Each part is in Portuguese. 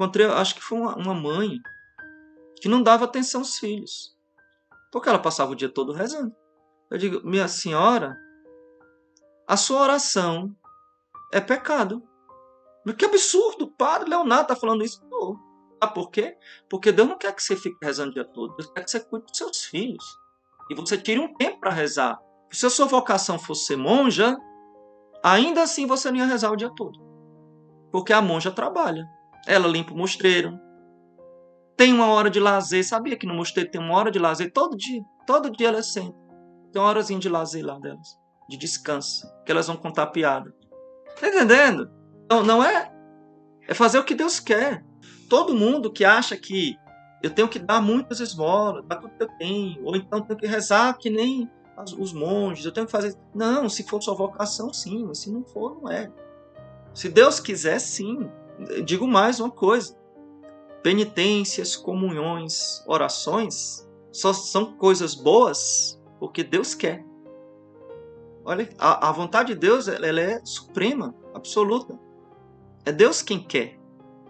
encontrei, acho que foi uma, uma mãe que não dava atenção aos filhos. Porque ela passava o dia todo rezando. Eu digo, minha senhora, a sua oração é pecado. Mas que absurdo, o padre Leonardo está falando isso. Não. Ah, por quê? Porque Deus não quer que você fique rezando o dia todo. Deus quer que você cuide dos seus filhos. E você tire um tempo para rezar. Se a sua vocação fosse monja, ainda assim você não ia rezar o dia todo. Porque a monja trabalha. Ela limpa o mostreiro. Tem uma hora de lazer. Sabia que no mosteiro tem uma hora de lazer todo dia? Todo dia ela senta. Tem uma horazinha de lazer lá delas. De descanso. Que elas vão contar piada. Tá entendendo? Não, não é. É fazer o que Deus quer. Todo mundo que acha que eu tenho que dar muitas esmolas, dar tudo que eu tenho, ou então tenho que rezar que nem os monges, eu tenho que fazer. Não, se for sua vocação, sim, mas se não for, não é. Se Deus quiser, sim. Digo mais uma coisa: penitências, comunhões, orações só são coisas boas porque Deus quer. Olha, a, a vontade de Deus ela é suprema, absoluta. É Deus quem quer.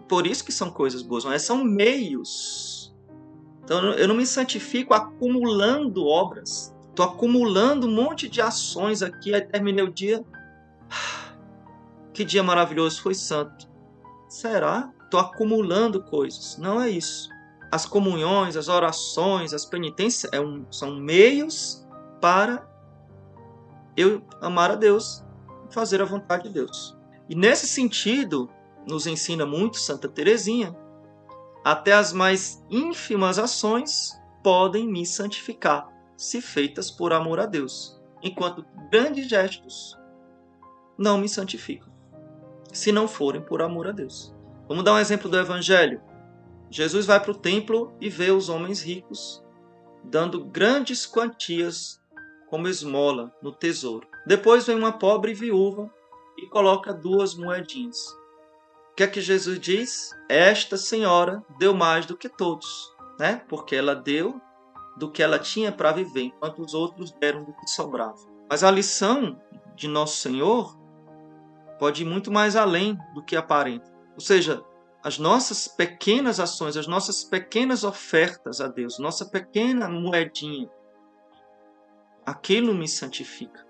Por isso que são coisas boas, mas são meios. Então eu não me santifico acumulando obras. Estou acumulando um monte de ações aqui. Aí terminei o dia. Que dia maravilhoso, foi santo. Será? Estou acumulando coisas. Não é isso. As comunhões, as orações, as penitências é um, são meios para eu amar a Deus, fazer a vontade de Deus. E nesse sentido, nos ensina muito Santa Teresinha, até as mais ínfimas ações podem me santificar, se feitas por amor a Deus, enquanto grandes gestos não me santificam, se não forem por amor a Deus. Vamos dar um exemplo do Evangelho. Jesus vai para o templo e vê os homens ricos dando grandes quantias como esmola no tesouro. Depois vem uma pobre viúva e coloca duas moedinhas. O que é que Jesus diz? Esta senhora deu mais do que todos, né? Porque ela deu do que ela tinha para viver, enquanto os outros deram do que sobrava. Mas a lição de Nosso Senhor pode ir muito mais além do que aparenta. Ou seja, as nossas pequenas ações, as nossas pequenas ofertas a Deus, nossa pequena moedinha, aquilo me santifica.